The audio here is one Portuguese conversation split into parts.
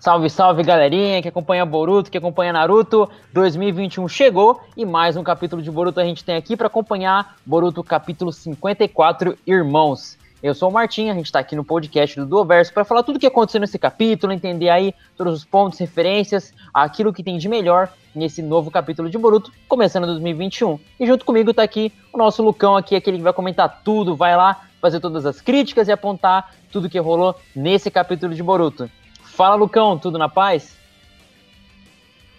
Salve, salve galerinha que acompanha Boruto, que acompanha Naruto. 2021 chegou e mais um capítulo de Boruto a gente tem aqui para acompanhar Boruto capítulo 54, Irmãos. Eu sou o Martim, a gente está aqui no podcast do Duoverso para falar tudo o que aconteceu nesse capítulo, entender aí todos os pontos, referências, aquilo que tem de melhor nesse novo capítulo de Boruto, começando 2021. E junto comigo está aqui o nosso Lucão aqui, aquele que vai comentar tudo, vai lá fazer todas as críticas e apontar tudo que rolou nesse capítulo de Boruto. Fala, Lucão, tudo na paz?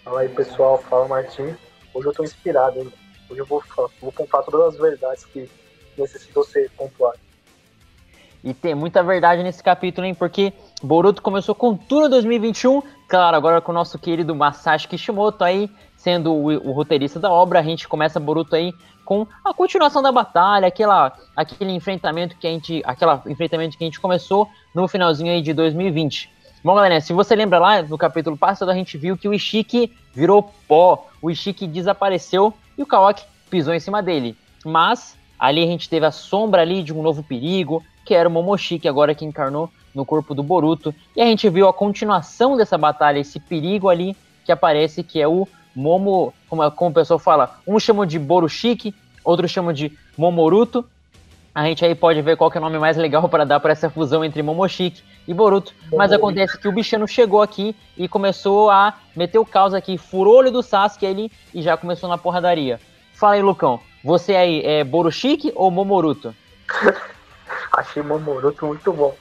Fala aí, pessoal. Fala, Martim. Hoje eu tô inspirado, hein? Hoje eu vou, vou pontuar todas as verdades que necessitam ser pontuadas. E tem muita verdade nesse capítulo, hein? Porque Boruto começou com tudo 2021. Claro, agora com o nosso querido Masashi Kishimoto aí, sendo o, o roteirista da obra, a gente começa Boruto aí com a continuação da batalha, aquela, aquele enfrentamento que a gente, aquela enfrentamento que a gente começou no finalzinho aí de 2020. Bom, galera, se você lembra lá no capítulo passado, a gente viu que o Ishiki virou pó, o Ishiki desapareceu e o Kawaki pisou em cima dele. Mas ali a gente teve a sombra ali de um novo perigo, que era o Momoshiki, agora que encarnou no corpo do Boruto. E a gente viu a continuação dessa batalha, esse perigo ali que aparece, que é o Momo, como, como o pessoal fala, um chama de Borushiki, outro chama de Momoruto. A gente aí pode ver qual é o nome mais legal para dar para essa fusão entre Momoshiki e Boruto. Mas acontece que o bichano chegou aqui e começou a meter o caos aqui, furou o olho do Sasuke ali e já começou na porradaria. Fala aí, Lucão, você aí é Borushiki ou Momoruto? Achei Momoruto muito bom.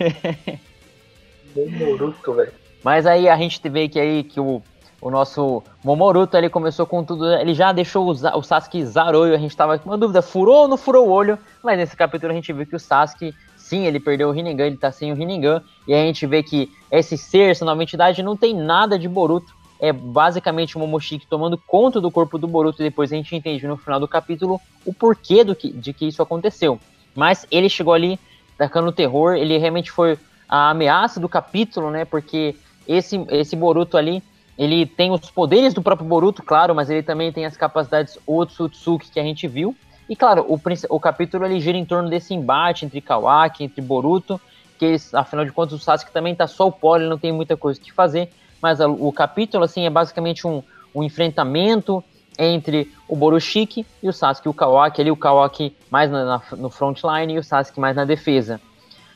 Momoruto, velho. Mas aí a gente vê que aí que o o nosso Momoruto ele começou com tudo, ele já deixou o, o Sasuke Zaroio, a gente tava com uma dúvida, furou ou não furou o olho, mas nesse capítulo a gente viu que o Sasuke, sim, ele perdeu o Rinnegan, ele tá sem o Rinnegan, e a gente vê que esse ser, essa nova entidade, não tem nada de Boruto, é basicamente o Momoshiki tomando conta do corpo do Boruto, e depois a gente entende no final do capítulo o porquê do que, de que isso aconteceu. Mas ele chegou ali tacando terror, ele realmente foi a ameaça do capítulo, né, porque esse, esse Boruto ali, ele tem os poderes do próprio Boruto, claro, mas ele também tem as capacidades Otsutsuki que a gente viu. E claro, o, o capítulo ele gira em torno desse embate entre Kawaki, entre Boruto, que afinal de contas o Sasuke também tá só o pó, ele não tem muita coisa que fazer. Mas o capítulo assim é basicamente um, um enfrentamento entre o Borushiki e o Sasuke, o Kawaki, ali o Kawaki mais na, na, no frontline e o Sasuke mais na defesa.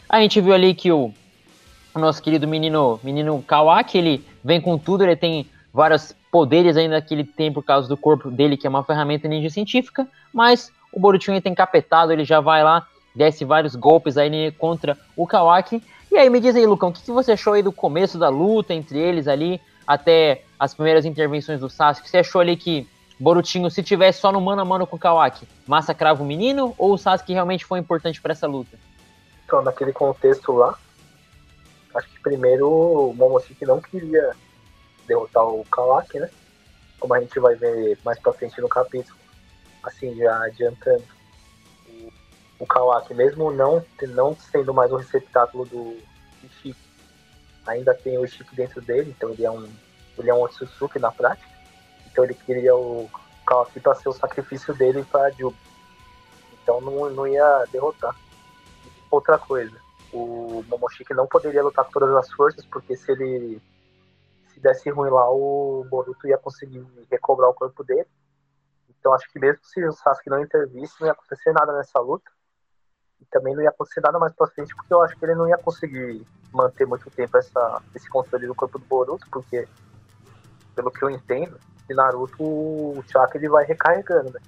A gente viu ali que o, o nosso querido menino, menino Kawaki, ele vem com tudo, ele tem vários poderes ainda que ele tem por causa do corpo dele, que é uma ferramenta ninja científica, mas o Borutinho tem capetado, ele já vai lá, desce vários golpes aí contra o Kawaki. E aí, me diz aí, Lucão, o que, que você achou aí do começo da luta entre eles ali, até as primeiras intervenções do Sasuke? Você achou ali que Borutinho, se tivesse só no mano a mano com o Kawaki, massacrava o menino, ou o Sasuke realmente foi importante para essa luta? Então, naquele contexto lá, Acho que primeiro o Momoshiki não queria derrotar o Kawaki, né? Como a gente vai ver mais pra frente no capítulo. Assim, já adiantando. O, Kawaki, mesmo não, não sendo mais um receptáculo do Ishiki, ainda tem o Ishiki dentro dele, então ele é um, ele é um Otsutsuki na prática. Então ele queria o Kawaki para ser o sacrifício dele para Jubi. Então não, não ia derrotar. Outra coisa, o Momoshiki não poderia lutar com todas as forças, porque se ele se desse ruim lá, o Boruto ia conseguir recobrar o corpo dele. Então acho que mesmo se o Sasuke não intervisse, não ia acontecer nada nessa luta. E também não ia acontecer nada mais pra frente, porque eu acho que ele não ia conseguir manter muito tempo essa, esse controle do corpo do Boruto, porque, pelo que eu entendo, de Naruto, o Chakra ele vai recarregando, né?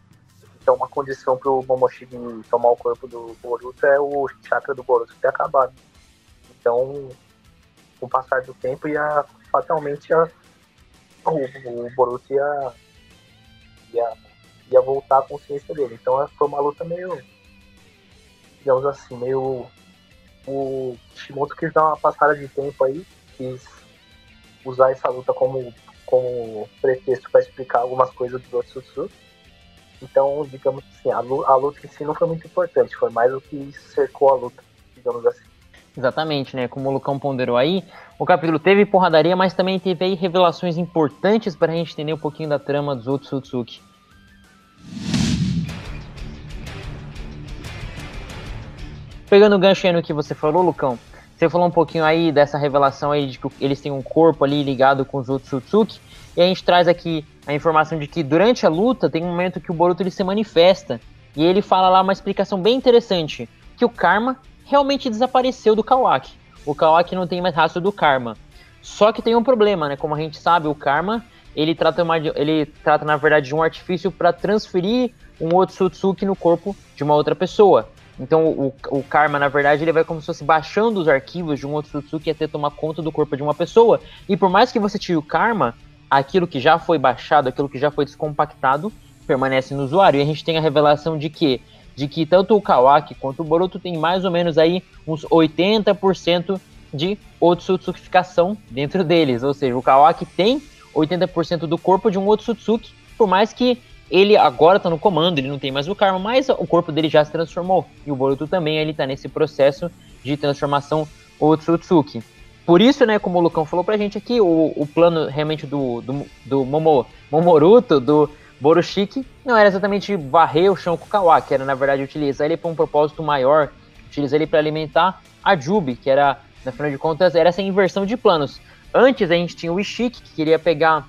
Então, uma condição para o Momoshiki tomar o corpo do Boruto é o chakra do Boruto ter acabado. Então, com o passar do tempo, ia fatalmente ia, o, o Boruto ia, ia, ia voltar à consciência dele. Então, foi uma luta meio, digamos assim, meio. O Shimoto quis dar uma passada de tempo aí, quis usar essa luta como, como pretexto para explicar algumas coisas do Otsutsu então, digamos assim, a luta, a luta em si não foi muito importante, foi mais o que cercou a luta, digamos assim. Exatamente, né? Como o Lucão ponderou aí, o capítulo teve porradaria, mas também teve aí revelações importantes para a gente entender um pouquinho da trama dos Otsutsuki. Pegando o gancho aí no que você falou, Lucão, Você falou um pouquinho aí dessa revelação aí de que eles têm um corpo ali ligado com os outros Otsutsuki. E a gente traz aqui a informação de que durante a luta tem um momento que o Boruto ele se manifesta. E ele fala lá uma explicação bem interessante. Que o Karma realmente desapareceu do Kawaki. O Kawaki não tem mais rastro do Karma. Só que tem um problema, né? Como a gente sabe, o Karma ele trata, uma, ele trata na verdade de um artifício para transferir um Otsutsuki no corpo de uma outra pessoa. Então o, o Karma, na verdade, ele vai como se fosse baixando os arquivos de um Otsutsuki até tomar conta do corpo de uma pessoa. E por mais que você tire o Karma, aquilo que já foi baixado, aquilo que já foi descompactado, permanece no usuário. E a gente tem a revelação de que de que tanto o Kawaki quanto o Boruto tem mais ou menos aí uns 80% de Otsutsukificação dentro deles. Ou seja, o Kawaki tem 80% do corpo de um Otsutsuki, por mais que ele agora tá no comando, ele não tem mais o karma, mas o corpo dele já se transformou. E o Boruto também, ele tá nesse processo de transformação Otsutsuki. Por isso, né, como o Lucão falou pra gente aqui, o, o plano realmente do, do, do Momo, Momoruto, do Borushiki, não era exatamente varrer o chão com o Kawaki, era na verdade utilizar ele para um propósito maior, utilizar ele para alimentar a Jubi, que era, na final de contas, era essa inversão de planos. Antes a gente tinha o Ishiki, que queria pegar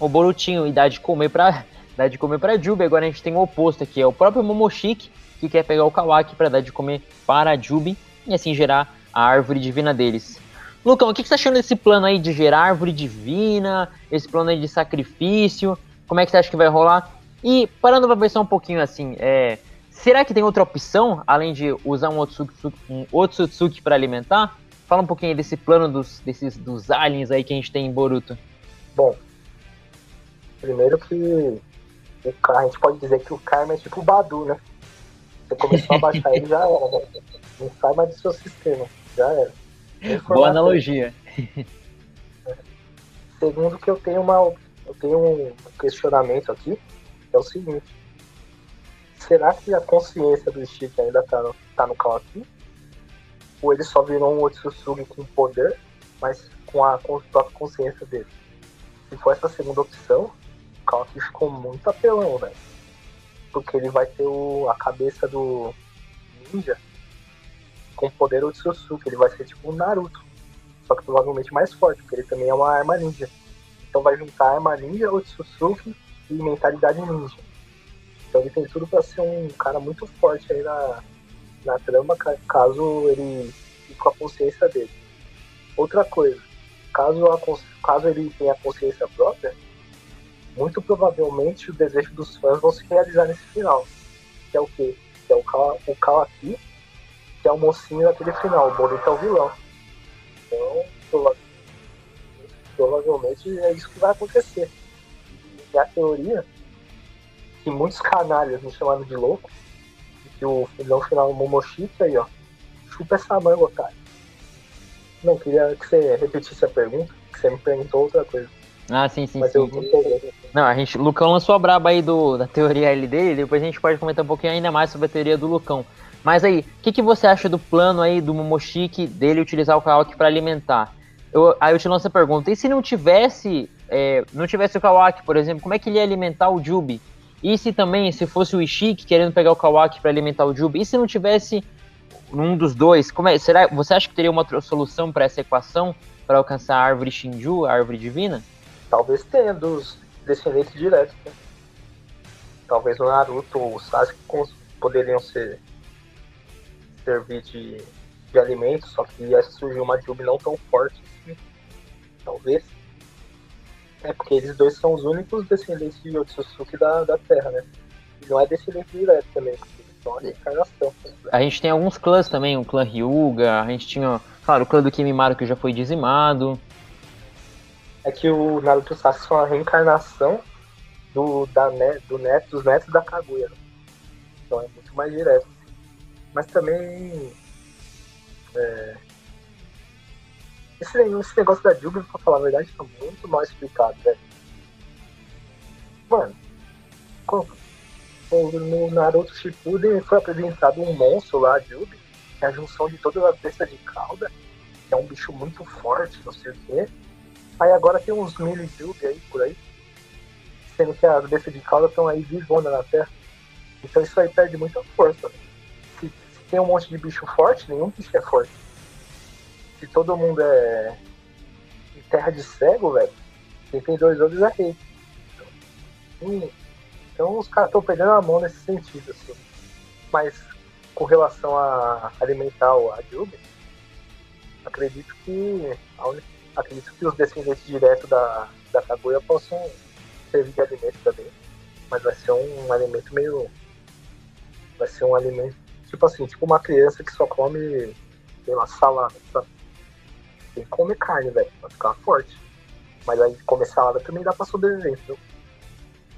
o Borutinho e dar de comer para dar de comer para Jubi. Agora a gente tem o oposto aqui, é o próprio Momoshiki que quer pegar o Kawaki para dar de comer para a Jubi e assim gerar a árvore divina deles. Lucão, o que, você está achando desse plano aí de gerar árvore divina, esse plano aí de sacrifício? Como é que você acha que vai rolar? E parando para pensar um pouquinho assim, é, será que tem outra opção além de usar um Otsutsuki, um Otsutsuki para alimentar? Fala um pouquinho desse plano dos, desses, dos aliens aí que a gente tem em Boruto. Bom, primeiro que o, a gente pode dizer que o Karma é tipo o Badu, né? Você começou a baixar ele, já era, né? Não sai mais do seu sistema, já era. Boa analogia. Segundo que eu tenho uma eu tenho um questionamento aqui, é o seguinte. Será que a consciência do Chique ainda tá, no, tá no Kawaki? Ou ele só virou um Otsusugi com poder, mas com a, com a própria consciência dele? Se for essa segunda opção, Kawaki ficou muito apelão, velho. Porque ele vai ter o, a cabeça do ninja com poder Otsutsuki. Ele vai ser tipo um Naruto. Só que provavelmente mais forte, porque ele também é uma arma ninja. Então vai juntar arma ninja, Otsutsuki e mentalidade ninja. Então ele tem tudo para ser um cara muito forte aí na, na trama, caso ele fique com a consciência dele. Outra coisa, caso, a, caso ele tenha consciência própria, muito provavelmente o desejo dos fãs vão se realizar nesse final. Que é o quê? Que é o, Ka o que é o mocinho daquele final, o Boruto é o vilão. Então, provavelmente é isso que vai acontecer. E a teoria, que muitos canalhas me chamaram de louco, que o vilão final é o Momoshiki aí, ó, chupa essa manga, otário. Não, queria que você repetisse a pergunta, que você me perguntou outra coisa. Ah, sim, sim, Mas sim. Eu não, a gente, Lucão lançou a braba aí do, da teoria L dele, depois a gente pode comentar um pouquinho ainda mais sobre a teoria do Lucão. Mas aí, o que, que você acha do plano aí do Momoshiki dele utilizar o Kawaki para alimentar? Eu, aí eu te lanço a pergunta, e se não tivesse, é, não tivesse o Kawaki, por exemplo, como é que ele ia alimentar o Jubi? E se também, se fosse o Ishiki querendo pegar o Kawaki para alimentar o Jubi? E se não tivesse um dos dois, como é, será, você acha que teria uma solução para essa equação para alcançar a árvore Shinju, a árvore divina? Talvez tenha dos descendentes diretos. Né? Talvez o Naruto ou o Sasuke poderiam ser servir de, de alimento, só que ia surgir uma Jubi não tão forte assim. Talvez. É porque eles dois são os únicos descendentes de Otsutsuki da, da Terra, né? E não é descendente direto também, porque são a encarnação. A gente tem alguns clãs também, o clã Ryuga, a gente tinha, claro, o clã do Kimimaro que já foi dizimado é que o Naruto Sasuke é uma reencarnação do, da, do neto, dos netos da Kaguya. Né? Então é muito mais direto. Mas também. É, esse, esse, negócio da Jubi, pra falar a verdade, tá muito mal explicado, velho. Mano, no Naruto Shippuden foi apresentado um monstro lá, a Jubi, que é a junção de todas as bestas de cauda, que é um bicho muito forte, não sei o quê Aí agora tem uns mini Jubi aí por aí. Sendo que as bestas de cauda estão aí vivona na Terra. Então isso aí perde muita força. Se, tem um monte de bicho forte, nenhum bicho é forte. se todo mundo é terra de cego, velho, quem tem dois olhos é rei. Então, então os caras estão perdendo a mão nesse sentido, assim. Mas com relação a alimentar o Ajubi, acredito que acredito que os descendentes diretos da, da Kaguya possam servir de alimento também. Mas vai ser um alimento meio. Vai ser um alimento. Tipo assim, tipo uma criança que só come, sei lá, salada, sabe? Tem que comer carne, velho, pra ficar forte. Mas aí comer salada também dá pra sobreviver?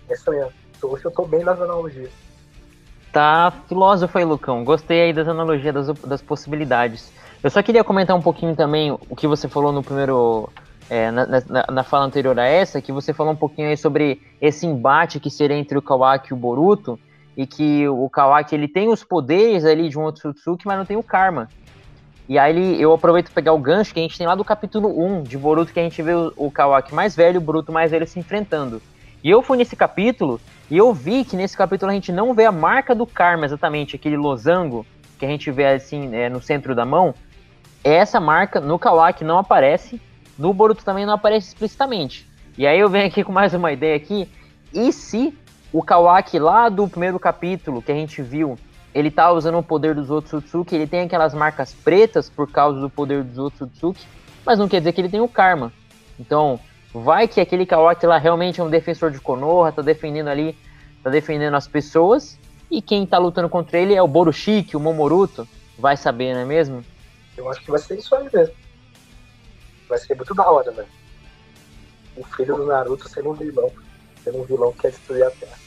Essa é Hoje eu tô bem nas analogias. Tá filósofo aí, Lucão. Gostei aí das analogias, das, das possibilidades. Eu só queria comentar um pouquinho também o que você falou no primeiro. É, na, na, na, fala anterior a essa, que você falou um pouquinho aí sobre esse embate que seria entre o Kawaki e o Boruto, e que o Kawaki ele tem os poderes ali de um Otsutsuki, mas não tem o Karma. E aí ele, eu aproveito para pegar o gancho que a gente tem lá do capítulo 1 de Boruto, que a gente vê o, o Kawaki mais velho o Boruto mais velho se enfrentando. E eu fui nesse capítulo e eu vi que nesse capítulo a gente não vê a marca do karma exatamente, aquele losango que a gente vê assim é, no centro da mão. Essa marca no Kawaki não aparece, no Boruto também não aparece explicitamente. E aí eu venho aqui com mais uma ideia aqui. E se o Kawaki lá do primeiro capítulo que a gente viu ele tá usando o poder dos Otsutsuki, ele tem aquelas marcas pretas por causa do poder dos Otsutsuki, mas não quer dizer que ele tem o Karma. Então, vai que aquele Kawaki lá realmente é um defensor de Konoha, tá defendendo ali, tá defendendo as pessoas, e quem tá lutando contra ele é o Borushiki, o Momoruto, vai saber, não é mesmo? Eu acho que vai ser isso aí mesmo. Vai ser muito da hora, velho. O filho do Naruto sendo um vilão, sendo um vilão que quer destruir a Terra.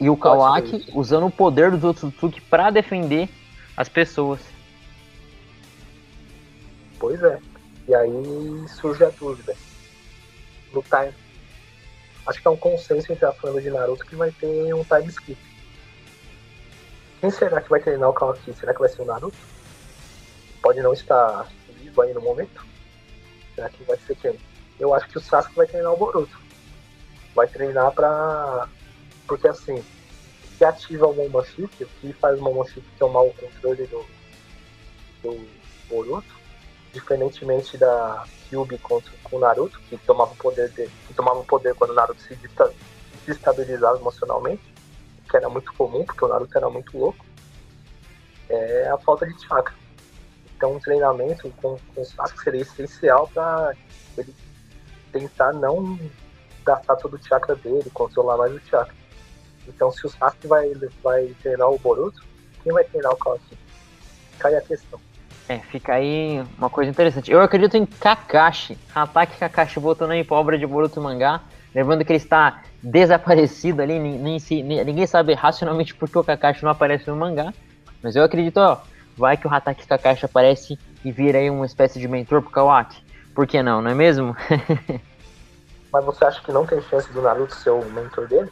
E o Kawaki usando o poder dos Otsutsuki para defender as pessoas. Pois é. E aí surge a dúvida. No time. Acho que é um consenso entre a fã de Naruto que vai ter um time skip. Quem será que vai treinar o Kawaki? Será que vai ser o Naruto? Pode não estar vivo aí no momento. Será que vai ser quem? Eu acho que o Sasuke vai treinar o Boruto. Vai treinar pra porque assim, que ativa o Momoshiki, o que faz o Momoshiki tomar o controle do, do Boruto, diferentemente da Kyubi contra o Naruto, que tomava o poder dele, que tomava o poder quando o Naruto se desestabilizava emocionalmente, que era muito comum, porque o Naruto era muito louco, é a falta de chakra. Então, um treinamento com, com Sasuke seria essencial para ele tentar não gastar todo o chakra dele, controlar mais o chakra. Então, se o Sasuke vai, vai treinar o Boruto, quem vai treinar o Kawaki? Fica aí a questão. É, fica aí uma coisa interessante. Eu acredito em Kakashi. Ataque Kakashi voltando aí pra obra de Boruto mangá. Lembrando que ele está desaparecido ali. Nem, nem, ninguém sabe racionalmente por que o Kakashi não aparece no mangá. Mas eu acredito, ó. Vai que o Hataki Kakashi aparece e vira aí uma espécie de mentor pro Kawaki. Por que não, não é mesmo? Mas você acha que não tem chance do Naruto ser o mentor dele?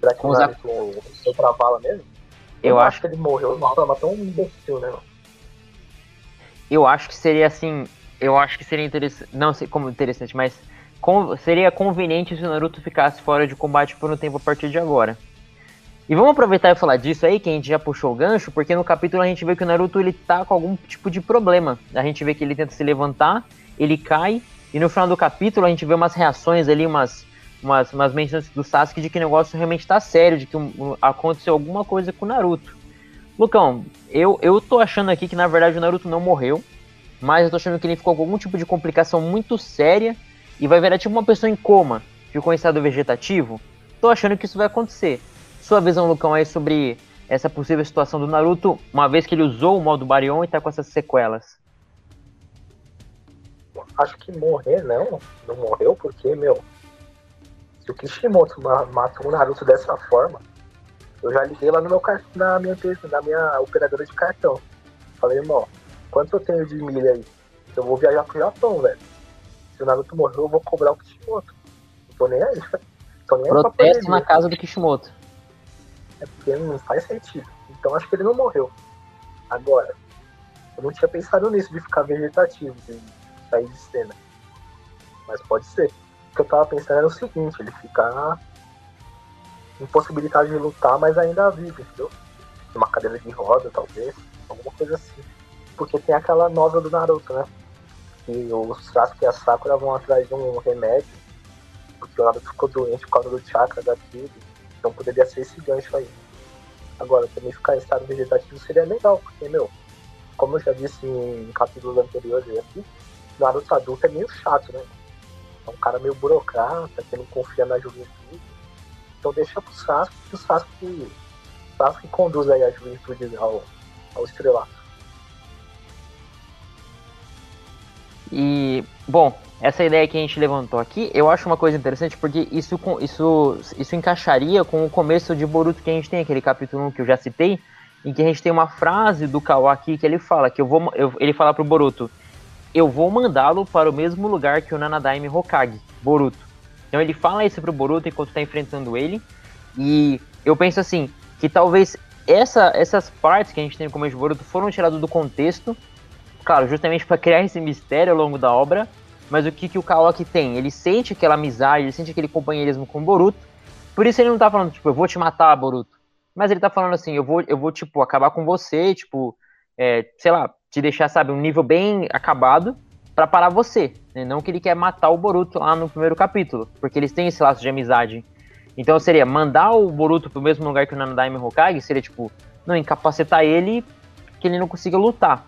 Será que o Naruto foi pra vala mesmo? Eu, eu acho que ele morreu de uma forma tão imbecil, né, Eu acho que seria assim. Eu acho que seria interessante. Não sei como interessante, mas com, seria conveniente se o Naruto ficasse fora de combate por um tempo a partir de agora. E vamos aproveitar e falar disso aí, que a gente já puxou o gancho, porque no capítulo a gente vê que o Naruto ele tá com algum tipo de problema. A gente vê que ele tenta se levantar, ele cai, e no final do capítulo a gente vê umas reações ali, umas umas, umas menções do Sasuke de que o negócio realmente tá sério, de que aconteceu alguma coisa com o Naruto. Lucão, eu, eu tô achando aqui que na verdade o Naruto não morreu, mas eu tô achando que ele ficou com algum tipo de complicação muito séria e vai virar tipo uma pessoa em coma, ficou em estado vegetativo. Tô achando que isso vai acontecer. Sua visão, Lucão, aí sobre essa possível situação do Naruto, uma vez que ele usou o modo Baryon e tá com essas sequelas? Acho que morrer não, não morreu porque, meu, o Kishimoto matou o Naruto dessa forma, eu já liguei lá no meu na minha na minha operadora de cartão. Falei, irmão, quanto eu tenho de milha aí? Eu vou viajar pro Japão, velho. Se o Naruto morrer, eu vou cobrar o Kishimoto. Não tô nem aí, tô nem Protesto na casa do Kishimoto. É porque não faz sentido. Então acho que ele não morreu. Agora, eu não tinha pensado nisso de ficar vegetativo, de sair de cena. Mas pode ser que eu tava pensando era o seguinte, ele ficar impossibilitado de lutar, mas ainda vivo, entendeu? Uma cadeira de roda, talvez, alguma coisa assim. Porque tem aquela nova do Naruto, né? E o Sasuke e a Sakura vão atrás de um remédio, porque o Naruto ficou doente por causa do chakra da tribo. Então poderia ser esse gancho aí. Agora, também ficar em estado vegetativo seria legal, porque, meu, como eu já disse em capítulos anteriores aqui, Naruto adulto é meio chato, né? Um cara meio burocrata, que não confia na juventude. Então deixa pro Sasuke, que o Sasuke, Sasuke conduz aí a juventude ao, ao estrelato. E, bom, essa ideia que a gente levantou aqui, eu acho uma coisa interessante porque isso, isso, isso encaixaria com o começo de Boruto que a gente tem, aquele capítulo que eu já citei, em que a gente tem uma frase do Kawaki que ele fala, que eu vou, eu, ele fala pro Boruto, eu vou mandá-lo para o mesmo lugar que o Nanadaime Hokage, Boruto. Então ele fala isso pro Boruto enquanto está enfrentando ele, e eu penso assim, que talvez essa, essas partes que a gente tem no começo de Boruto foram tiradas do contexto, claro, justamente para criar esse mistério ao longo da obra, mas o que, que o Kawaki tem? Ele sente aquela amizade, ele sente aquele companheirismo com o Boruto, por isso ele não tá falando, tipo, eu vou te matar, Boruto. Mas ele tá falando assim, eu vou, eu vou tipo, acabar com você, tipo, é, sei lá, te deixar, sabe, um nível bem acabado para parar você. Né? Não que ele quer matar o Boruto lá no primeiro capítulo, porque eles têm esse laço de amizade. Então seria mandar o Boruto pro mesmo lugar que o Nanadaime Hokage, seria tipo, não incapacitar ele que ele não consiga lutar.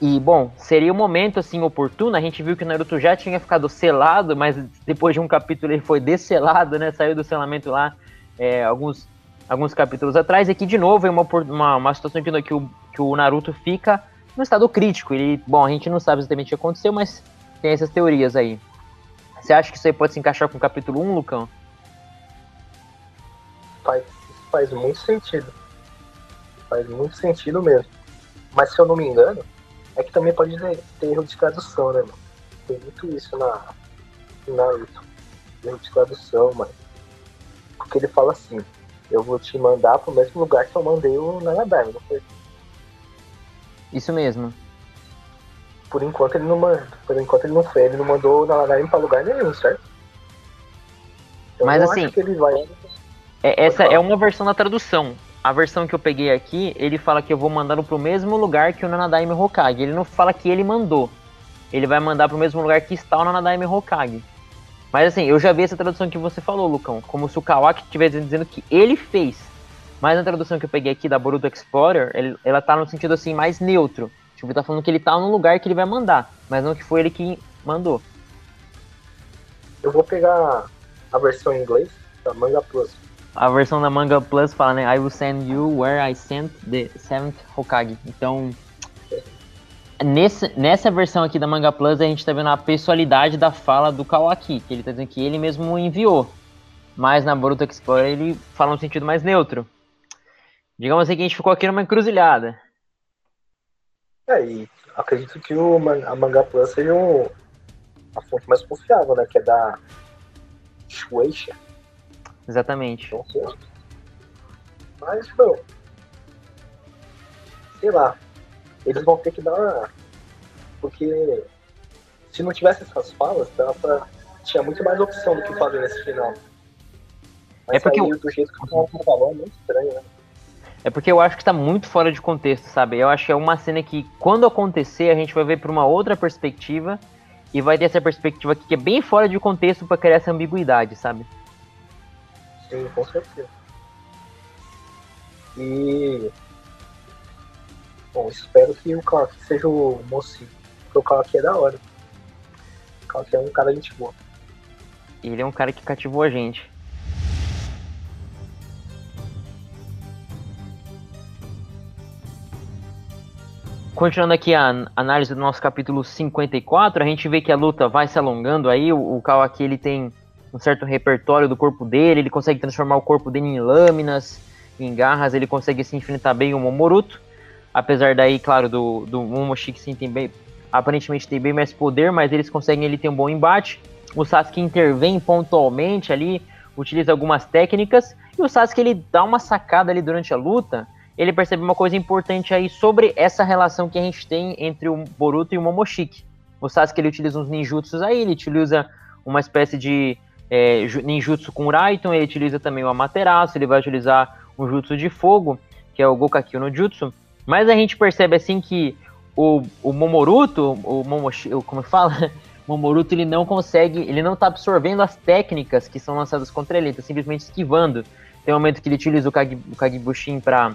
E, bom, seria um momento, assim, oportuno. A gente viu que o Naruto já tinha ficado selado, mas depois de um capítulo ele foi desselado, né? Saiu do selamento lá é, alguns, alguns capítulos atrás. E aqui, de novo, é uma, uma, uma situação que, que, o, que o Naruto fica no estado crítico. Ele, bom, a gente não sabe exatamente o que aconteceu, mas tem essas teorias aí. Você acha que isso aí pode se encaixar com o capítulo 1, Lucão? Faz, faz muito sentido. Faz muito sentido mesmo. Mas se eu não me engano, é que também pode ter erro de tradução, né, mano? Tem muito isso na, Naruto. Erro de tradução, mano. Porque ele fala assim, eu vou te mandar pro mesmo lugar que eu mandei o Nanadime, não foi? Isso mesmo. Por enquanto ele não manda. Por enquanto ele não foi, ele não mandou o Nanadime pra lugar nenhum, certo? Eu Mas assim. Vai... É, essa é uma versão da tradução a versão que eu peguei aqui, ele fala que eu vou mandar pro mesmo lugar que o Nanadaime Hokage. Ele não fala que ele mandou. Ele vai mandar pro mesmo lugar que está o Nanadaime Hokage. Mas assim, eu já vi essa tradução que você falou, Lucão, como se o Kawaki estivesse dizendo que ele fez. Mas na tradução que eu peguei aqui da Boruto Explorer, ele, ela tá no sentido assim mais neutro. Tipo, tá falando que ele tá no lugar que ele vai mandar, mas não que foi ele que mandou. Eu vou pegar a versão em inglês da Manga Plus a versão da Manga Plus fala, né? I will send you where I sent the seventh Hokage. Então, nesse, nessa versão aqui da Manga Plus, a gente tá vendo a pessoalidade da fala do Kawaki, que ele tá dizendo que ele mesmo enviou. Mas na Boruto Explorer ele fala um sentido mais neutro. Digamos assim que a gente ficou aqui numa encruzilhada. É, e acredito que o, a Manga Plus seja um, a fonte mais confiável, né? Que é da Shueisha. Exatamente. Mas, bom, sei lá, eles vão ter que dar. Porque se não tivesse essas falas, dava tinha muito mais opção do que fazer nesse final. Mas é porque aí, do jeito que o falou, é muito estranho, né? É porque eu acho que está muito fora de contexto, sabe? Eu acho que é uma cena que, quando acontecer, a gente vai ver por uma outra perspectiva e vai ter essa perspectiva aqui que é bem fora de contexto para criar essa ambiguidade, sabe? Sim, com certeza. E. Bom, espero que o Clark seja o mocinho. Porque o Clark é da hora. O Clark é um cara de gente boa. Ele é um cara que cativou a gente. Continuando aqui a análise do nosso capítulo 54, a gente vê que a luta vai se alongando aí, o, o Kawaki ele tem um certo repertório do corpo dele, ele consegue transformar o corpo dele em lâminas, em garras, ele consegue se enfrentar bem o Momoruto, apesar daí, claro, do, do Momoshiki sim tem bem, aparentemente tem bem mais poder, mas eles conseguem ele ter um bom embate, o Sasuke intervém pontualmente ali, utiliza algumas técnicas, e o Sasuke ele dá uma sacada ali durante a luta, ele percebe uma coisa importante aí sobre essa relação que a gente tem entre o Boruto e o Momoshiki. O Sasuke ele utiliza uns ninjutsus aí, ele utiliza uma espécie de é, ninjutsu com o Raito, ele utiliza também o Amaterasu, ele vai utilizar um jutsu de fogo, que é o Gokakyo no Jutsu, mas a gente percebe assim que o, o Momoruto, o Momoshi, como fala, o Momoruto ele não consegue, ele não tá absorvendo as técnicas que são lançadas contra ele, ele tá simplesmente esquivando. Tem um momento que ele utiliza o, Kage, o Kagebushin pra,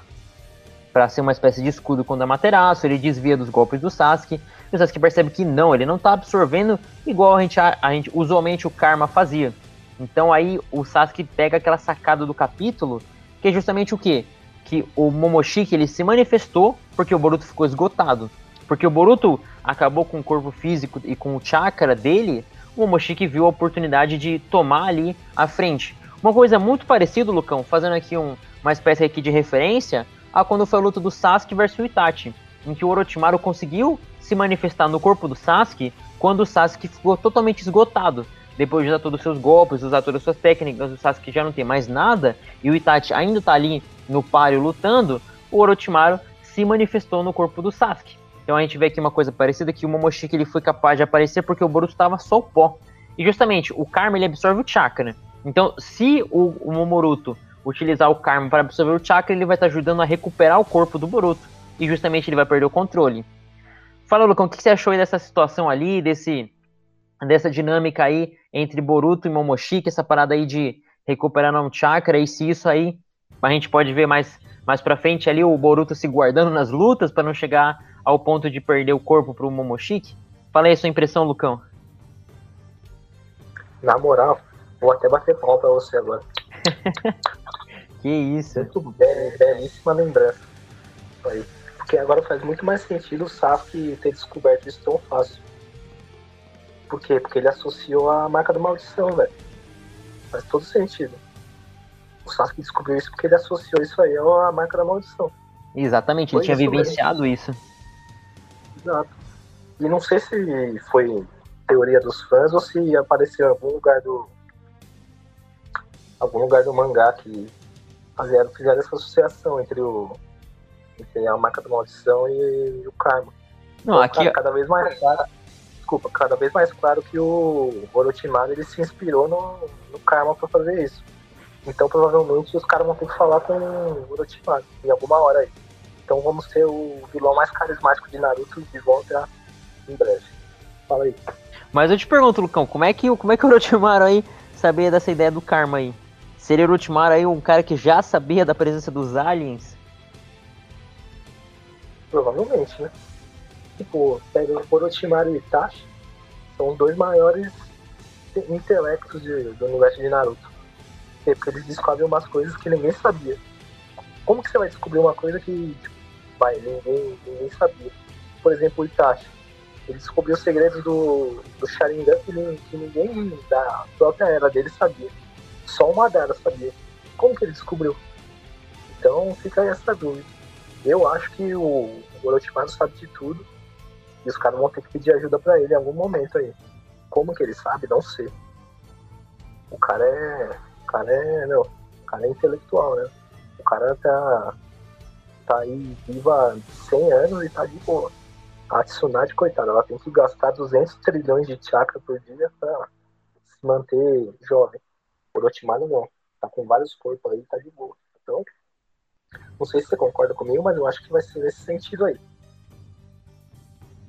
pra ser uma espécie de escudo contra Materaço, ele desvia dos golpes do Sasuke, e o Sasuke percebe que não, ele não tá absorvendo igual a gente, a, a gente usualmente o Karma fazia. Então aí o Sasuke pega aquela sacada do capítulo, que é justamente o quê? Que o Momoshiki ele se manifestou porque o Boruto ficou esgotado. Porque o Boruto acabou com o corpo físico e com o chakra dele, o Momoshiki viu a oportunidade de tomar ali a frente. Uma coisa muito parecida, Lucão, fazendo aqui um, uma espécie aqui de referência a quando foi a luta do Sasuke versus o Itachi, em que o Orochimaru conseguiu se manifestar no corpo do Sasuke quando o Sasuke ficou totalmente esgotado. Depois de usar todos os seus golpes, usar todas as suas técnicas, o Sasuke já não tem mais nada, e o Itachi ainda tá ali no páreo lutando, o Orochimaru se manifestou no corpo do Sasuke. Então a gente vê aqui uma coisa parecida que o Momoshiki ele foi capaz de aparecer porque o Boruto estava só o pó. E justamente o Karma ele absorve o chakra. Então se o, o Momoruto utilizar o Karma para absorver o chakra, ele vai estar tá ajudando a recuperar o corpo do Boruto. E justamente ele vai perder o controle. Fala, Lucão, o que você achou aí dessa situação ali, desse, dessa dinâmica aí entre Boruto e Momoshiki, essa parada aí de recuperar um chakra, e se isso aí a gente pode ver mais, mais pra frente ali o Boruto se guardando nas lutas para não chegar ao ponto de perder o corpo pro Momoshiki? Fala aí a sua impressão, Lucão. Na moral, vou até bater pau pra você agora. que isso. Muito bem, belíssima lembrança. Porque agora faz muito mais sentido o Sasuke ter descoberto isso tão fácil. Por quê? Porque ele associou a marca da maldição, velho. Faz todo sentido. O Sasuke descobriu isso porque ele associou isso aí à marca da maldição. Exatamente, ele tinha vivenciado isso. Exato. E não sei se foi teoria dos fãs ou se apareceu em algum lugar do. Algum lugar do mangá que fizeram, fizeram essa associação entre o. entre a marca da maldição e o karma. Não, então, aqui. Cada, vez mais claro. Desculpa, cada vez mais claro que o Orochimaru ele se inspirou no, no karma para fazer isso. Então provavelmente os caras vão ter que falar com o Orochimaru em alguma hora aí. Então vamos ter o vilão mais carismático de Naruto de volta em breve. Fala aí. Mas eu te pergunto, Lucão, como é que, como é que o Orochimaru aí sabia dessa ideia do karma aí? Seria o Orochimaru aí um cara que já sabia da presença dos aliens? Provavelmente, né? Tipo, pega o Orochimaru e Itachi, são os dois maiores intelectos de, do universo de Naruto. Porque eles descobrem umas coisas que ninguém sabia. Como que você vai descobrir uma coisa que tipo, pai, ninguém, ninguém sabia. Por exemplo, o Itachi. Ele descobriu os segredos do, do Sharingan que, que ninguém da própria era dele sabia. Só o Madara sabia. Como que ele descobriu? Então fica essa dúvida. Eu acho que o, Orochimaru sabe de tudo e os caras vão ter que pedir ajuda para ele em algum momento aí. Como que ele sabe? Não sei. O cara é. O cara é. Meu, o cara é intelectual, né? O cara tá tá aí viva 100 anos e tá de boa. A Tsunade, coitada, ela tem que gastar 200 trilhões de chakra por dia pra se manter jovem. O Orochimaru não. Tá com vários corpos aí, tá de boa. Então, não sei se você concorda comigo, mas eu acho que vai ser nesse sentido aí.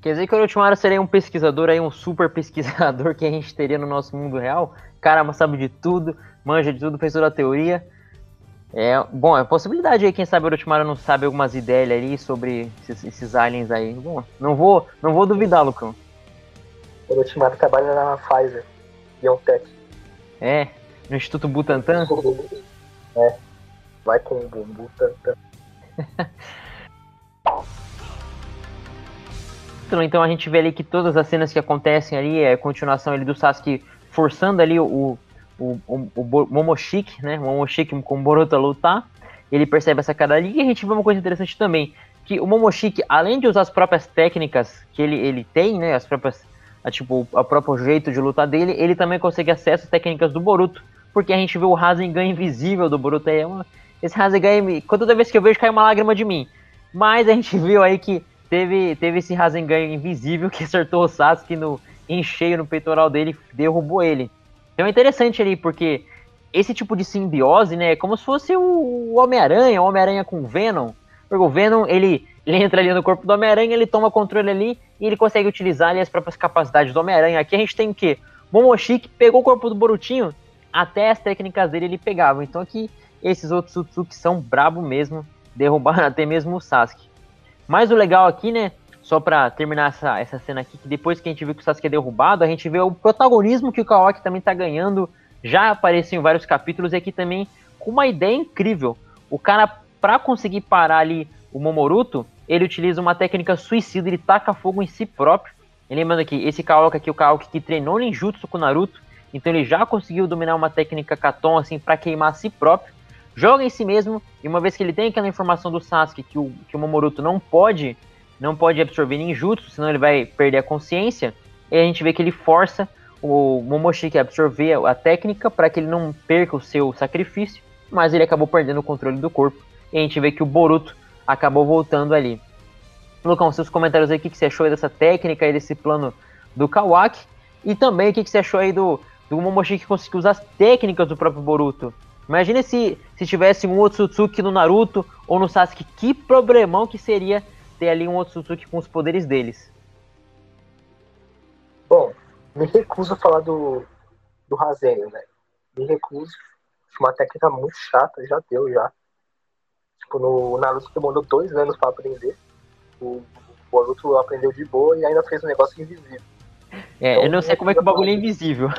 Quer dizer que o Orochimaru seria um pesquisador aí, um super pesquisador que a gente teria no nosso mundo real? Cara, sabe de tudo, manja de tudo, fez toda a teoria. É, bom, é possibilidade aí, quem sabe o Orochimaru não sabe algumas ideias ali sobre esses, esses aliens aí. Bom, não vou, não vou duvidar, Lucão. O Orochimaru trabalha na Pfizer, BioNTech. É, no Instituto Butantan? É, vai com o Butantan. Então, então a gente vê ali que todas as cenas que acontecem ali é continuação ali do Sasuke forçando ali o, o, o, o Momoshiki, né? O Momoshiki com o Boruto a lutar. Ele percebe essa cara ali e a gente vê uma coisa interessante também. Que o Momoshiki, além de usar as próprias técnicas que ele, ele tem, né? As próprias. A, tipo, o próprio jeito de lutar dele, ele também consegue acesso às técnicas do Boruto. Porque a gente vê o Rasengan invisível do Boruto. É uma, esse Rasengan, toda vez que eu vejo, cai uma lágrima de mim. Mas a gente viu aí que teve, teve esse Rasengan invisível que acertou o Sasuke no, em cheio no peitoral dele derrubou ele. Então é interessante ali, porque esse tipo de simbiose, né, é como se fosse o Homem-Aranha, o Homem-Aranha com o Venom. Porque o Venom, ele, Ele entra ali no corpo do Homem-Aranha, ele toma controle ali e ele consegue utilizar ali as próprias capacidades do Homem-Aranha. Aqui a gente tem o quê? Momoshiki pegou o corpo do Borutinho, até as técnicas dele ele pegava. Então aqui esses outros Tsutsuki são brabo mesmo, derrubaram até mesmo o Sasuke. Mas o legal aqui, né, só pra terminar essa, essa cena aqui, que depois que a gente viu que o Sasuke é derrubado, a gente vê o protagonismo que o Kawaki também tá ganhando, já apareceu em vários capítulos, e aqui também com uma ideia incrível. O cara, pra conseguir parar ali o Momoruto, ele utiliza uma técnica suicida, ele taca fogo em si próprio. E lembrando que esse Kaoka aqui, o Kaoki que treinou ninjutsu com Naruto, então ele já conseguiu dominar uma técnica Katon assim para queimar a si próprio. Joga em si mesmo, e uma vez que ele tem aquela informação do Sasuke que o, que o Momoruto não pode não pode absorver ninjutsu, senão ele vai perder a consciência, e a gente vê que ele força o Momoshiki a absorver a técnica para que ele não perca o seu sacrifício, mas ele acabou perdendo o controle do corpo. E a gente vê que o Boruto acabou voltando ali. Lucão, seus comentários aí, o que, você achou dessa técnica e desse plano do Kawaki? E também o que, que você achou aí do, do Momoshiki que conseguiu usar as técnicas do próprio Boruto? Imagina se, se tivesse um Otsutsuki no Naruto ou no Sasuke, que problemão que seria ter ali um Otsutsuki com os poderes deles. Bom, me recuso a falar do, do Rasengan, né? Me recuso. Uma técnica muito chata, já deu já. Tipo, no Naruto demorou dois anos para aprender. O Boruto aprendeu de boa e ainda fez um negócio invisível. É, então, eu não sei como é que o bagulho é invisível.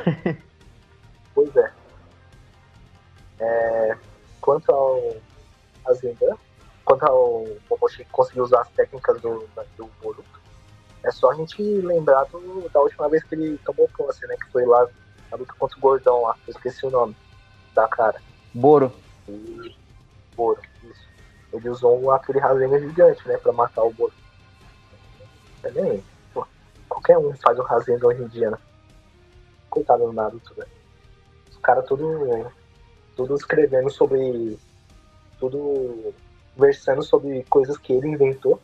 Pois é. é quanto ao Rasengan, quanto ao Momoshiki conseguir usar as técnicas do, do Boruto, é só a gente lembrar do, da última vez que ele tomou posse, né? Que foi lá na luta contra o Gordão lá, eu esqueci o nome da cara. Boro. E, Boro, isso. Ele usou aquele Rasengan gigante, né, pra matar o Boro. É nem, pô, qualquer um faz o Rasengan hoje em dia, né? Coitado do Naruto, velho. Os caras tudo, tudo escrevendo sobre. Tudo versando sobre coisas que ele inventou.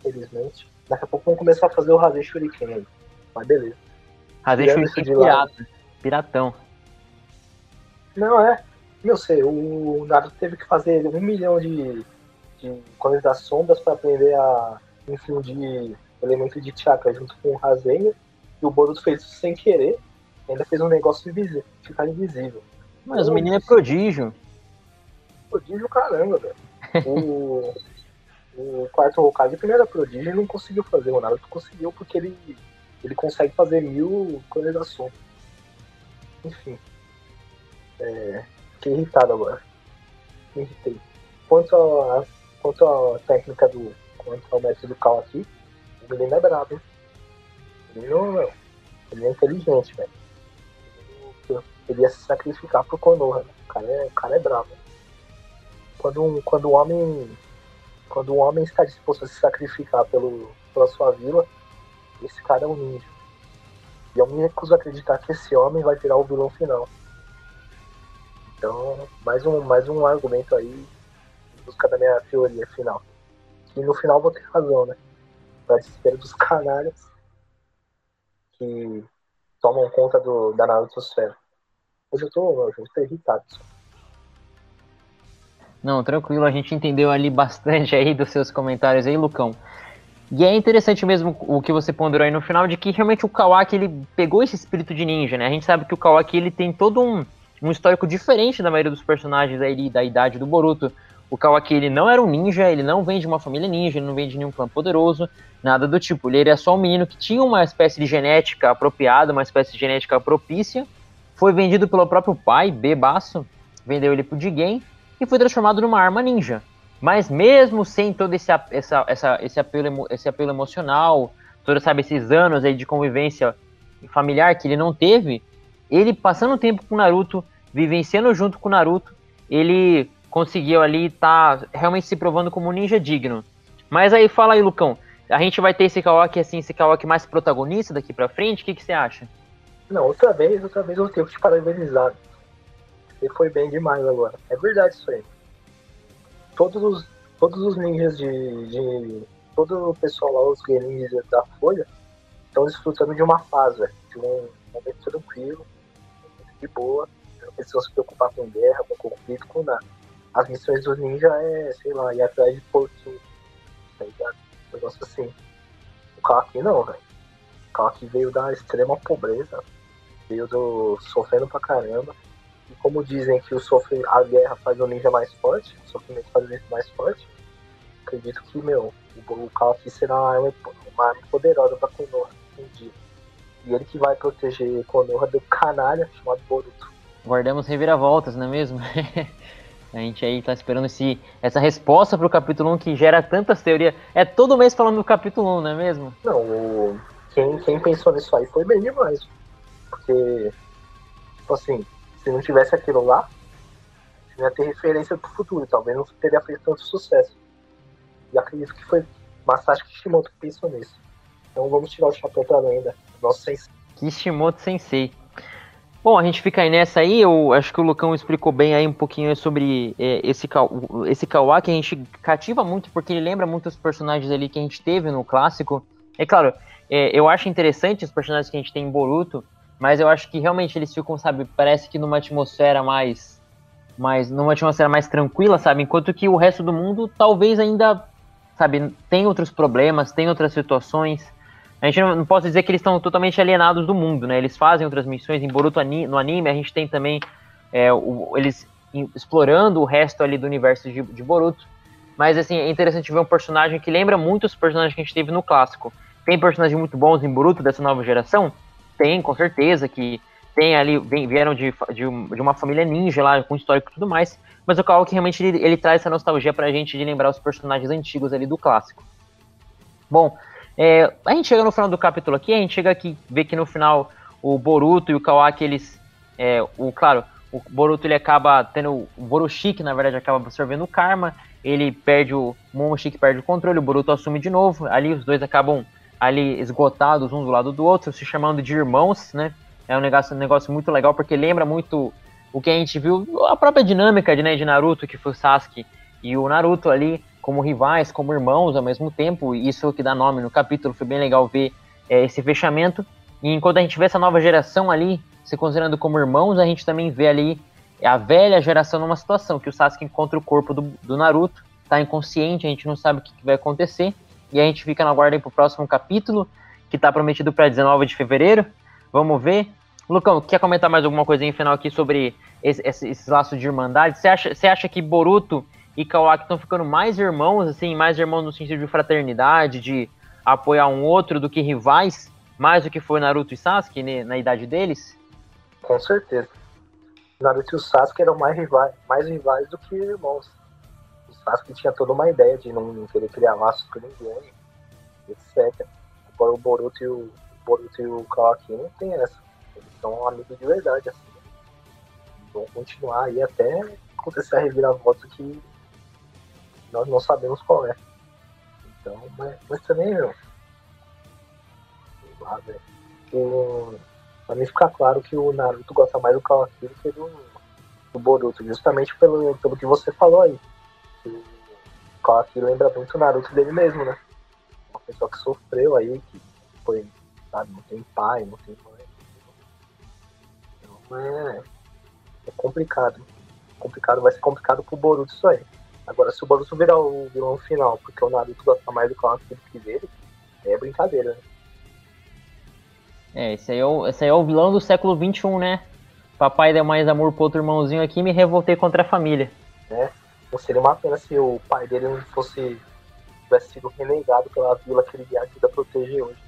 Infelizmente. Daqui a pouco vamos começar a fazer o Razen Shuriken Mas beleza. Razen Shuriken pirata. Piratão. Não, é. Meu sei, o Naruto teve que fazer um milhão de, de coisas das sombras para aprender a infundir elemento de chakra junto com o Rasengan. E o Boruto fez isso sem querer. Ainda fez um negócio invisível, ficar invisível. Mas o menino é prodígio prodígio caramba, velho. O, o quarto Hokage primeiro era prodígio e não conseguiu fazer. O Naruto conseguiu porque ele, ele consegue fazer mil coisas Enfim. É, fiquei irritado agora. Me irritei. Quanto a, quanto a técnica do. Quanto ao mestre do Cal aqui, o menino é brabo, hein? O menino, ele é inteligente, velho. Ele ia se sacrificar pro Konoha. Né? O cara é, o cara é brabo. Quando um, quando um homem quando um homem está disposto a se sacrificar pelo, pela sua vila, esse cara é um ninja. E eu me recuso a acreditar que esse homem vai virar o vilão final. Então, mais um, mais um argumento aí em busca da minha teoria final. E no final vou ter razão, né? Pra desespero dos canalhas que tomam conta do, da Naruto-sfera. Hoje eu tô, hoje eu tô irritado. Não, tranquilo, a gente entendeu ali bastante aí dos seus comentários aí, Lucão. E é interessante mesmo o que você ponderou aí no final, de que realmente o Kawaki, ele pegou esse espírito de ninja, né? A gente sabe que o Kawaki, ele tem todo um, um histórico diferente da maioria dos personagens aí da idade do Boruto. O Kawaki, ele não era um ninja, ele não vem de uma família ninja, ele não vem de nenhum clã poderoso, nada do tipo. Ele era só um menino que tinha uma espécie de genética apropriada, uma espécie de genética propícia, foi vendido pelo próprio pai, Bebaço, vendeu ele pro Jigen, e foi transformado numa arma ninja. Mas mesmo sem todo esse, essa, essa, esse, apelo, esse apelo emocional, todos esses anos aí de convivência familiar que ele não teve, ele passando tempo com o Naruto, vivenciando junto com o Naruto, ele conseguiu ali estar tá realmente se provando como um ninja digno. Mas aí fala aí, Lucão, a gente vai ter esse Kawaki assim, esse Kawaki mais protagonista daqui pra frente? O que, que você acha? Não, outra vez, outra vez eu tenho que te parabenizar. Ele foi bem demais agora. É verdade isso aí. Todos os, todos os ninjas de, de. Todo o pessoal lá, os guerreiros da Folha, estão desfrutando de uma fase, de um momento tranquilo, de boa. Não precisam se preocupar com guerra, com conflito, com nada. as missões do ninja é, sei lá, ir atrás de porquinho. Tá ligado? Um negócio assim. O Kawaki não, velho. O Kawaki veio da extrema pobreza. Veio do sofrendo pra caramba. E como dizem que o sofre, a guerra faz o ninja mais forte, o sofrimento faz o ninja mais forte, acredito que, meu, o, Kawaki será uma arma, uma arma poderosa pra Konoha um dia. E ele que vai proteger Konoha do canalha chamado Boruto. Guardamos reviravoltas, não é mesmo? A gente aí tá esperando esse, essa resposta pro capítulo 1 que gera tantas teorias. É todo mês falando do capítulo 1, não é mesmo? Não, o... quem, quem pensou nisso aí foi bem demais. Porque, tipo assim, se não tivesse aquilo lá, não ia ter referência pro futuro. Talvez não teria feito tanto sucesso. E acredito que foi Masashi Kishimoto que pensou nisso. Então vamos tirar o chapéu pra lenda. Nosso sensei. Kishimoto Sensei. Bom, a gente fica aí nessa aí, eu acho que o Lucão explicou bem aí um pouquinho sobre é, esse, esse Kawa, que a gente cativa muito, porque ele lembra muito os personagens ali que a gente teve no clássico. É claro, é, eu acho interessante os personagens que a gente tem em Boruto, mas eu acho que realmente eles ficam, sabe, parece que numa atmosfera mais, mais numa atmosfera mais tranquila, sabe, enquanto que o resto do mundo talvez ainda, sabe, tem outros problemas, tem outras situações, a gente não, não pode dizer que eles estão totalmente alienados do mundo, né? Eles fazem outras missões em Boruto no anime, a gente tem também é, o, eles explorando o resto ali do universo de, de, Boruto. Mas assim, é interessante ver um personagem que lembra muito os personagens que a gente teve no clássico. Tem personagens muito bons em Boruto dessa nova geração? Tem, com certeza, que tem ali, vem, vieram de, de, de, uma família ninja lá, com histórico e tudo mais. Mas o Kawa que realmente ele, ele traz essa nostalgia pra gente de lembrar os personagens antigos ali do clássico. Bom, é, a gente chega no final do capítulo aqui, a gente chega aqui, vê que no final o Boruto e o Kawaki, eles. É, o, claro, o Boruto ele acaba tendo. O Borushiki, na verdade, acaba absorvendo o karma. Ele perde o. O perde o controle, o Boruto assume de novo. Ali os dois acabam ali esgotados um do lado do outro, se chamando de irmãos, né? É um negócio, um negócio muito legal, porque lembra muito o que a gente viu, a própria dinâmica de, né, de Naruto, que foi o Sasuke e o Naruto ali como rivais, como irmãos ao mesmo tempo. Isso que dá nome no capítulo, foi bem legal ver é, esse fechamento. E enquanto a gente vê essa nova geração ali, se considerando como irmãos, a gente também vê ali a velha geração numa situação que o Sasuke encontra o corpo do, do Naruto, tá inconsciente, a gente não sabe o que, que vai acontecer. E a gente fica na guarda para o próximo capítulo, que está prometido para 19 de fevereiro. Vamos ver. Lucão, quer comentar mais alguma coisinha final aqui sobre esse, esse, esse laço de irmandade? Você acha, você acha que Boruto e Kawaki estão ficando mais irmãos, assim, mais irmãos no sentido de fraternidade, de apoiar um outro do que rivais, mais do que foi Naruto e Sasuke né, na idade deles? Com certeza. Naruto e o Sasuke eram mais rivais, mais rivais do que irmãos. O Sasuke tinha toda uma ideia de não querer criar laços com ninguém, etc. Agora o Boruto e o, Boruto e o Kawaki não tem essa. Eles são amigos de verdade, assim. Vão continuar aí até acontecer a reviravolta que nós não sabemos qual é. Então, mas, mas também, meu. O, pra mim ficar claro que o Naruto gosta mais do Kawaki do que do, do Boruto, justamente pelo, pelo que você falou aí. o Kawaki lembra muito o Naruto dele mesmo, né? Uma pessoa que sofreu aí, que foi, sabe, não tem pai, não tem mãe. Então é, é complicado. Complicado, vai ser complicado pro Boruto isso aí. Agora, se o Boruto virar o vilão final, porque o Naruto gosta mais do Kawaki do que dele, é brincadeira, né? É, esse aí é, o, esse aí é o vilão do século XXI, né? Papai deu mais amor pro outro irmãozinho aqui e me revoltei contra a família. É, não seria uma pena se o pai dele não fosse tivesse sido renegado pela vila que ele ajuda a proteger hoje.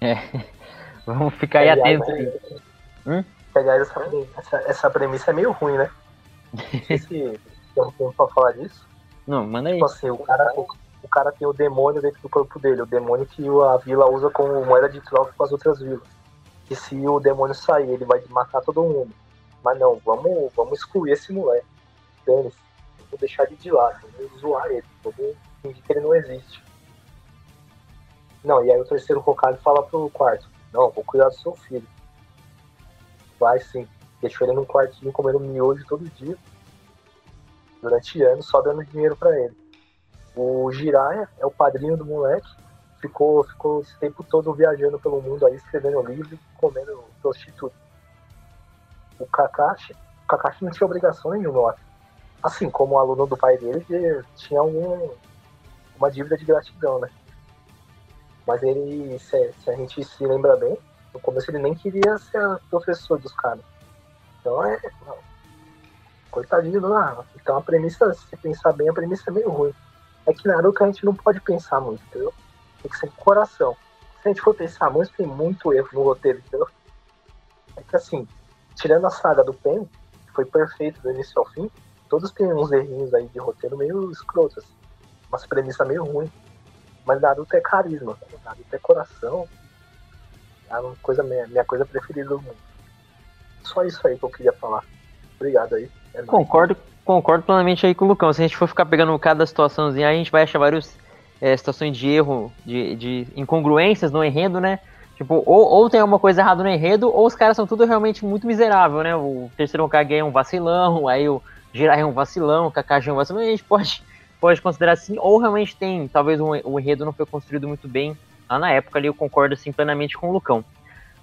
É, vamos ficar aí atentos. Né? Hum? Aliás, essa, essa, essa premissa é meio ruim, né? Não sei se tem tempo pra falar disso. Não, manda aí. Tipo assim, o cara, o, o, cara tem o demônio dentro do corpo dele, o demônio que a vila usa como moeda de troca com as outras vilas. E se o demônio sair, ele vai matar todo mundo. Mas não, vamos, vamos excluir esse moleque. Dane-se. Vamos deixar ele de lado, vamos zoar ele, vamos fingir que ele não existe. Não, e aí o terceiro Hokage fala pro quarto, não, vou cuidar do seu filho. Vai sim. Deixou ele num quartinho comendo miojo todo dia durante anos, só dando dinheiro para ele. O Jiraiya é o padrinho do moleque, ficou, ficou esse tempo todo viajando pelo mundo aí, escrevendo livro comendo prostituta. O Kakashi, Kakashi não tinha obrigação nenhuma. Assim como o aluno do pai dele tinha algum, uma dívida de gratidão, né? Mas ele, se, se, a gente se lembra bem, no começo ele nem queria ser professor dos caras. Então é. Não, coitadinho lá. Então a premissa, se pensar bem, a premissa é meio ruim. É que Naruto a gente não pode pensar muito, entendeu? Tem que ser com coração. Se a gente for pensar muito, tem muito erro no roteiro, entendeu? É que assim, tirando a saga do Pen, que foi perfeito do início ao fim, todos têm uns errinhos aí de roteiro meio escrotos, assim. Umas premissas meio ruins. Mas Naruto é carisma, Naruto é coração. É uma coisa, minha, minha coisa preferida do mundo. Só isso aí que eu queria falar. Obrigado aí. É concordo, concordo plenamente aí com o Lucão. Se a gente for ficar pegando cada situaçãozinha, a gente vai achar várias é, situações de erro, de, de incongruências no enredo, né? Tipo, ou, ou tem alguma coisa errada no enredo, ou os caras são tudo realmente muito miserável, né? O terceiro Hokage é um vacilão, aí o Jiraiya é um vacilão, o Kakashi é um vacilão, a gente pode, pode considerar assim, ou realmente tem, talvez o, o enredo não foi construído muito bem lá na época ali, eu concordo assim plenamente com o Lucão.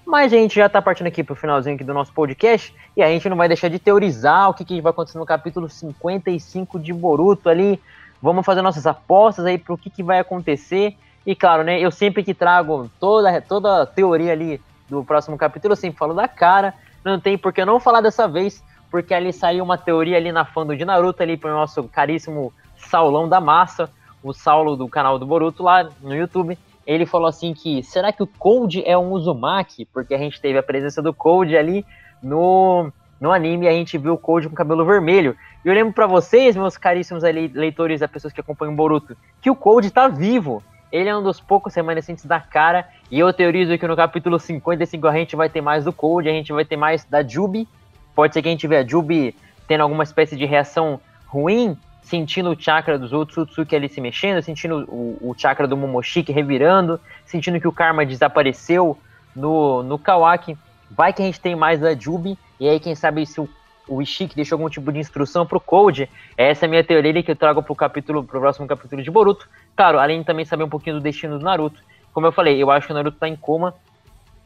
Mas a gente já tá partindo aqui pro finalzinho aqui do nosso podcast, e a gente não vai deixar de teorizar o que, que vai acontecer no capítulo 55 de Boruto ali, vamos fazer nossas apostas aí pro que, que vai acontecer, e claro, né, eu sempre que trago toda, toda a teoria ali do próximo capítulo, eu sempre falo da cara. Não tem por que não falar dessa vez, porque ali saiu uma teoria ali na fã de Naruto ali pro nosso caríssimo Saulão da Massa, o Saulo do canal do Boruto lá no YouTube. Ele falou assim que será que o Cold é um Uzumaki? Porque a gente teve a presença do Cold ali no no anime a gente viu o Cold com cabelo vermelho. E eu lembro para vocês, meus caríssimos ali, leitores, as pessoas que acompanham o Boruto, que o Cold tá vivo. Ele é um dos poucos remanescentes da cara. E eu teorizo que no capítulo 55 a gente vai ter mais do Cold, a gente vai ter mais da Jubi. Pode ser que a gente veja a Jubi tendo alguma espécie de reação ruim, sentindo o chakra dos outros Otsutsuki ali se mexendo, sentindo o, o chakra do Momoshiki revirando, sentindo que o karma desapareceu no, no Kawaki. Vai que a gente tem mais da Jubi, e aí quem sabe se o o Ishiki deixou algum tipo de instrução pro Code. Essa é a minha teoria que eu trago pro capítulo, pro próximo capítulo de Boruto. Claro, além de também saber um pouquinho do destino do Naruto. Como eu falei, eu acho que o Naruto tá em coma.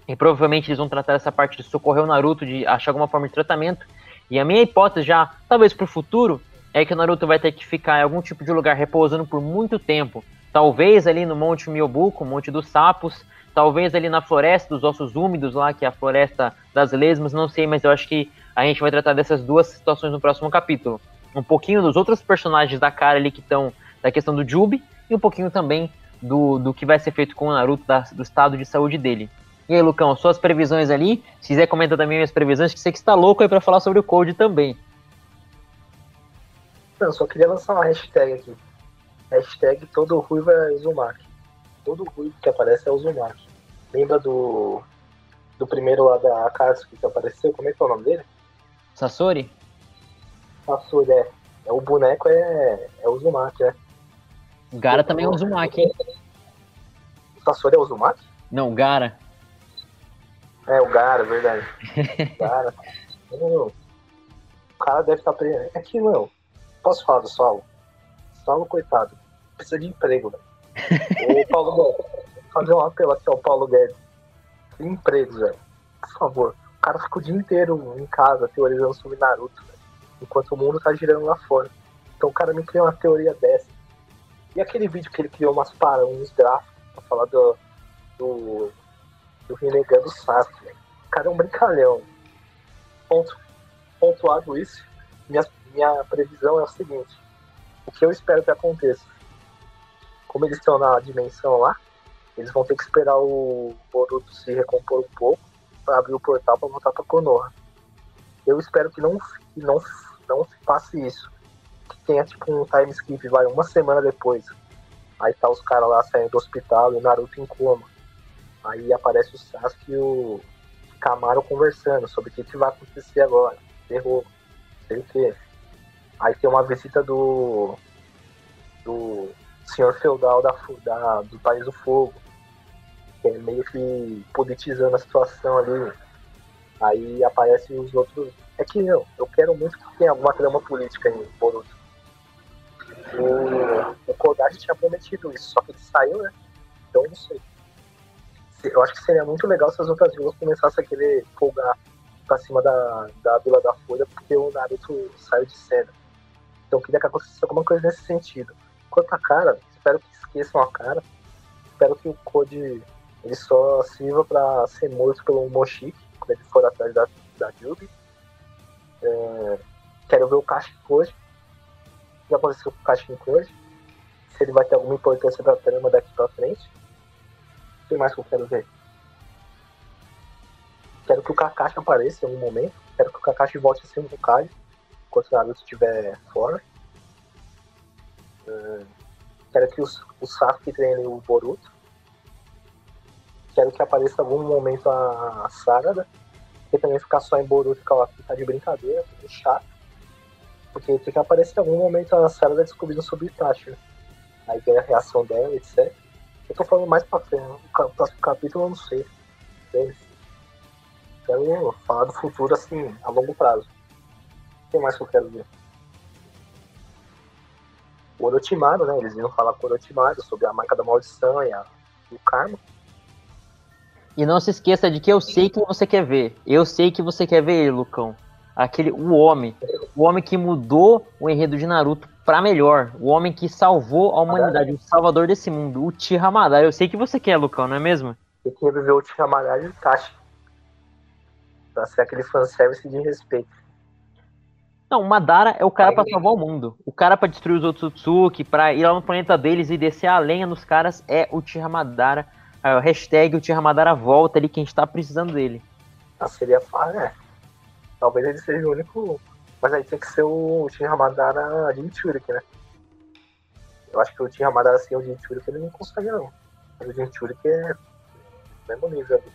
E provavelmente eles vão tratar essa parte de socorrer o Naruto, de achar alguma forma de tratamento. E a minha hipótese já, talvez pro futuro, é que o Naruto vai ter que ficar em algum tipo de lugar repousando por muito tempo. Talvez ali no Monte Miobuco, Monte dos Sapos, talvez ali na Floresta dos Ossos Úmidos, lá que é a Floresta das Lesmas, não sei, mas eu acho que a gente vai tratar dessas duas situações no próximo capítulo. Um pouquinho dos outros personagens da cara ali que estão da questão do Jubi e um pouquinho também do, do que vai ser feito com o Naruto, da, do estado de saúde dele. E aí, Lucão, suas previsões ali? Se quiser comentar também minhas previsões, que sei que está louco aí para falar sobre o Code também. Não, só queria lançar uma hashtag aqui. Hashtag todo ruivo é Uzumaki. Todo ruivo que aparece é Uzumaki. Lembra do, do primeiro lá da Akatsuki que apareceu? Como é que é o nome dele? Sasori? Sasori, é. é o boneco é, é o Uzumaki, é. Gara também é o Uzumaki, hein? O Sasori é o Uzumaki? Não, o Gara. É, o Gara, verdade. Gara. o cara deve estar preso. É que, não. Posso falar do Saulo? Saulo, coitado. Precisa de emprego, velho. Ô, Paulo Guedes. Fazer um apelo aqui ao Paulo Guedes. Emprego, velho. Por favor o cara fica o dia inteiro em casa teorizando sobre Naruto, né? enquanto o mundo tá girando lá fora. Então o cara me criou uma teoria dessa. E aquele vídeo que ele criou umas para, uns gráficos pra falar do, do, do renegando Sasuke. Né? O cara é um brincalhão. Ponto, pontuado isso, minha, minha previsão é o seguinte. O que eu espero que aconteça? Como eles estão na dimensão lá, eles vão ter que esperar o Boruto se recompor um pouco para abrir o portal para voltar para Konoha. Eu espero que não, que não, não se passe isso. Que tenha tipo um time skip, vai, uma semana depois. Aí tá os caras lá saindo do hospital e o Naruto em coma. Aí aparece o Sasuke e o Camaro conversando sobre o que, que vai acontecer agora. Terror, sei o que. Aí tem uma visita do. do senhor feudal da, da, do País do Fogo que é meio que politizando a situação ali. Aí aparecem os outros. É que eu, eu quero muito que tenha alguma trama política em Boruto. O, o Kodashi tinha prometido isso, só que ele saiu, né? Então não sei. Eu acho que seria muito legal se as outras vilas começassem a querer folgar pra cima da, da Vila da Folha porque o Naruto saiu de cena. Então eu queria que acontecesse alguma coisa nesse sentido. Quanto a cara, espero que esqueçam a cara. Espero que o Code ele só sirva para ser morto pelo Moshiki, quando ele for atrás da, da Jubi. É, quero ver o Kashin Code. O que aconteceu com o Kashin Code? Se ele vai ter alguma importância da trama daqui pra frente. O que mais que eu quero ver? Quero que o Kakashi apareça em algum momento. Quero que o Kakashi volte a ser um Hokage enquanto o Naruto estiver fora. Uh, quero que os, o Sasuke treine o Boruto. Quero que apareça algum momento a, a Sarada. Porque também ficar só em Boruto e Kawaki tá de brincadeira, é chato. Porque tem que aparecer em algum momento a Sarada descobrindo sobre Itachi, né? Aí vem a reação dela, etc. Eu tô falando mais pra frente, o próximo capítulo eu não sei. Quero falar do futuro assim, a longo prazo. O que mais que eu quero ver? O Orochimaru, né? Eles iam falar com o Orochimaru sobre a marca da maldição e, a, e o karma. E não se esqueça de que eu sei que você quer ver. Eu sei que você quer ver ele, Lucão. Aquele, o homem. O homem que mudou o enredo de Naruto para melhor. O homem que salvou a humanidade, o salvador desse mundo. O Tira Madara. Eu sei que você quer, Lucão, não é mesmo? Eu queria ver o Tira Madara e o Tashi. Pra ser aquele fanservice de respeito. Não, o Madara é o cara para salvar o mundo. O cara para destruir os outros Tsutsuki, pra ir lá no planeta deles e descer a lenha nos caras é o Tira Madara. É, o hashtag o Tira Madara volta ali, quem está precisando dele. Ah, seria fácil, né? Talvez ele seja o único. Mas aí tem que ser o Tira Madara de Churik, né? Eu acho que o Tira Madara sem o de Churik ele não consegue, não. Mas o de Churik é. mesmo nível ali.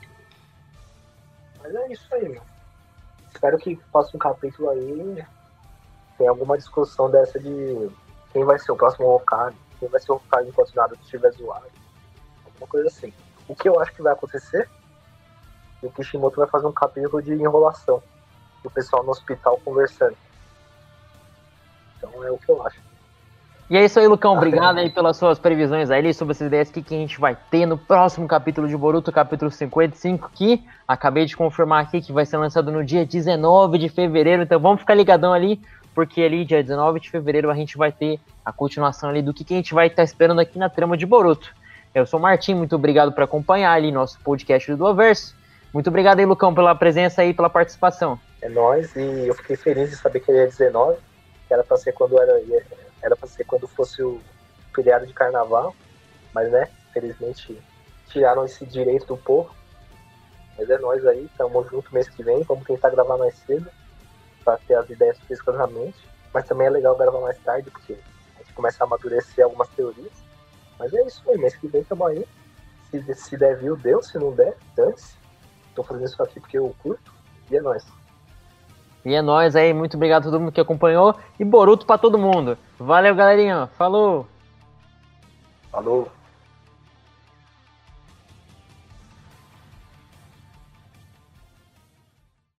Mas é isso aí, meu. Espero que faça um capítulo aí tem alguma discussão dessa de quem vai ser o próximo Hokage, quem vai ser o Hokage enquanto Naruto estiver zoado. Alguma coisa assim. O que eu acho que vai acontecer é o Kishimoto vai fazer um capítulo de enrolação. O pessoal no hospital conversando. Então é o que eu acho. E é isso aí, Lucão. Obrigado aí pelas suas previsões aí sobre essas ideias que, que a gente vai ter no próximo capítulo de Boruto, capítulo 55, que acabei de confirmar aqui que vai ser lançado no dia 19 de fevereiro. Então vamos ficar ligadão ali, porque ali, dia 19 de fevereiro, a gente vai ter a continuação ali do que, que a gente vai estar tá esperando aqui na trama de Boruto. Eu sou o Martim, muito obrigado por acompanhar ali nosso podcast do Duoverso. Muito obrigado aí, Lucão, pela presença e pela participação. É nóis, e eu fiquei feliz de saber que ele é 19, que era ser quando era, era pra ser quando fosse o feriado de carnaval, mas né, felizmente tiraram esse direito do povo. Mas é nóis aí, tamo junto mês que vem, vamos tentar gravar mais cedo para ter as ideias físicas na mente. Mas também é legal gravar mais tarde, porque a gente começa a amadurecer algumas teorias. Mas é isso aí, mês que vem tamo aí. Se, se der viu, deu. Se não der, dane-se. Tô fazendo isso aqui porque eu curto. E é nóis. E é nóis aí, muito obrigado a todo mundo que acompanhou. E Boruto para todo mundo. Valeu, galerinha. Falou! Falou!